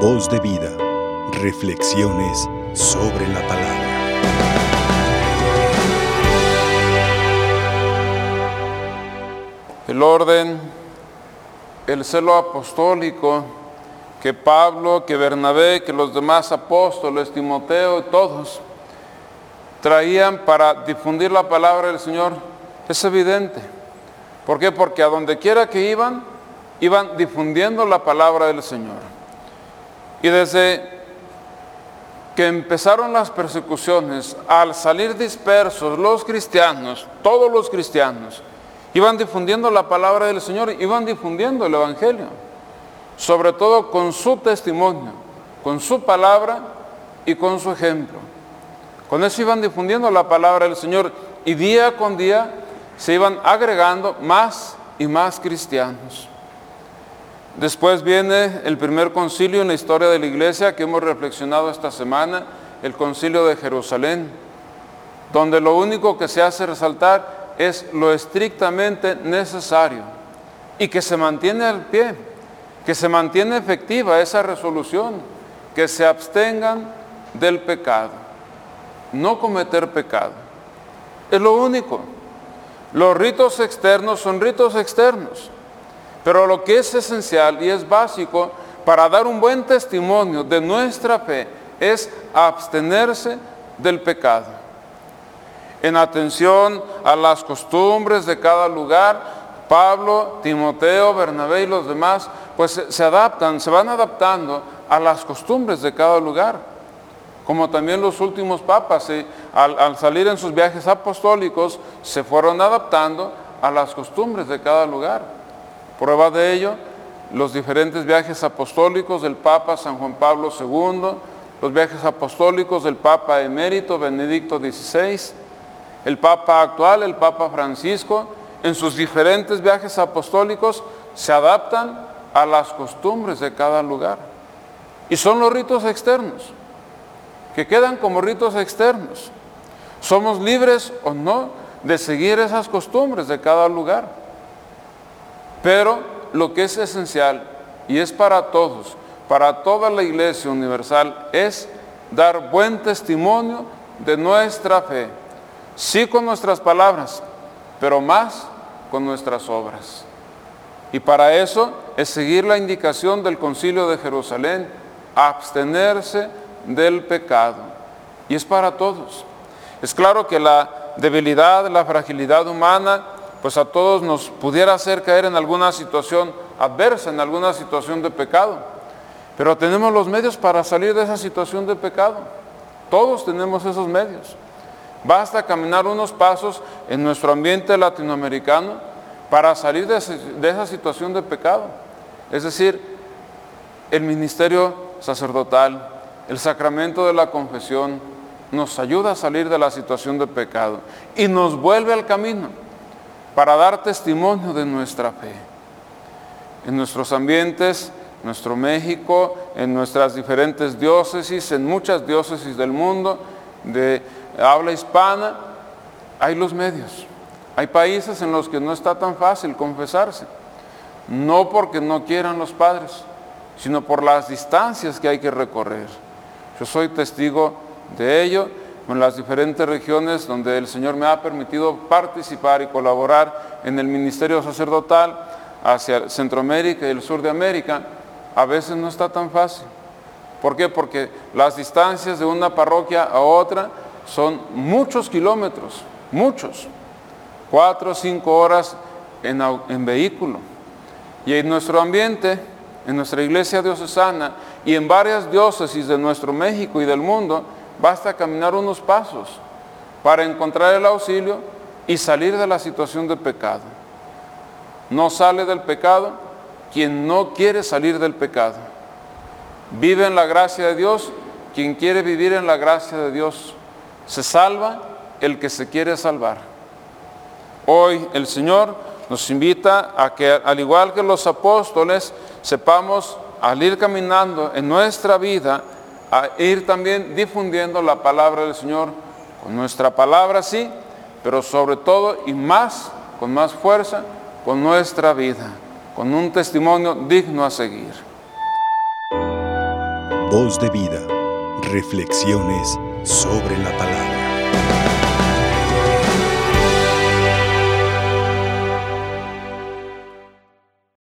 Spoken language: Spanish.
Voz de vida. Reflexiones sobre la palabra. El orden, el celo apostólico que Pablo, que Bernabé, que los demás apóstoles, Timoteo, todos traían para difundir la palabra del Señor es evidente. ¿Por qué? Porque a donde quiera que iban, iban difundiendo la palabra del Señor. Y desde que empezaron las persecuciones, al salir dispersos los cristianos, todos los cristianos, iban difundiendo la palabra del Señor, iban difundiendo el Evangelio, sobre todo con su testimonio, con su palabra y con su ejemplo. Con eso iban difundiendo la palabra del Señor y día con día se iban agregando más y más cristianos. Después viene el primer concilio en la historia de la iglesia que hemos reflexionado esta semana, el concilio de Jerusalén, donde lo único que se hace resaltar es lo estrictamente necesario y que se mantiene al pie, que se mantiene efectiva esa resolución, que se abstengan del pecado, no cometer pecado. Es lo único. Los ritos externos son ritos externos, pero lo que es esencial y es básico para dar un buen testimonio de nuestra fe es abstenerse del pecado. En atención a las costumbres de cada lugar, Pablo, Timoteo, Bernabé y los demás, pues se adaptan, se van adaptando a las costumbres de cada lugar como también los últimos papas, al, al, salir en sus viajes apostólicos, se fueron adaptando a las costumbres de cada lugar. Prueba de ello, los diferentes viajes apostólicos del Papa San Juan Pablo II, los viajes apostólicos del Papa emérito Benedicto XVI, el Papa actual, el Papa Francisco, en sus diferentes viajes apostólicos se adaptan a las costumbres de cada lugar. Y son los ritos externos que quedan como ritos externos. Somos libres o no de seguir esas costumbres de cada lugar. Pero lo que es esencial y es para todos, para toda la iglesia universal, es dar buen testimonio de nuestra fe. Sí con nuestras palabras, pero más con nuestras obras. Y para eso es seguir la indicación del concilio de Jerusalén, abstenerse del pecado. Y es para todos. Es claro que la debilidad, la fragilidad humana, pues a todos nos pudiera hacer caer en alguna situación adversa, en alguna situación de pecado. Pero tenemos los medios para salir de esa situación de pecado. Todos tenemos esos medios. Basta caminar unos pasos en nuestro ambiente latinoamericano para salir de, esa situación de pecado. Es decir, el ministerio sacerdotal, el sacramento de la confesión nos ayuda a salir de la situación de pecado y nos vuelve al camino para dar testimonio de nuestra fe. En nuestros ambientes, nuestro México, en nuestras diferentes diócesis, en muchas diócesis del mundo de habla hispana, hay los medios. Hay países en los que no está tan fácil confesarse, no porque no quieran los padres, sino por las distancias que hay que recorrer. Yo soy testigo de ello en las diferentes regiones donde el Señor me ha permitido participar y colaborar en el ministerio sacerdotal hacia Centroamérica y el sur de América. A veces no está tan fácil. ¿Por qué? Porque las distancias de una parroquia a otra son muchos kilómetros, muchos. Cuatro o cinco horas en, en vehículo. Y en nuestro ambiente, en nuestra iglesia diocesana, y en varias diócesis de nuestro México y del mundo, basta caminar unos pasos para encontrar el auxilio y salir de la situación de pecado. No sale del pecado quien no quiere salir del pecado. Vive en la gracia de Dios quien quiere vivir en la gracia de Dios. Se salva el que se quiere salvar. Hoy el Señor nos invita a que, al igual que los apóstoles, sepamos al ir caminando en nuestra vida, a ir también difundiendo la palabra del Señor con nuestra palabra, sí, pero sobre todo y más, con más fuerza, con nuestra vida, con un testimonio digno a seguir. Voz de vida. Reflexiones sobre la palabra.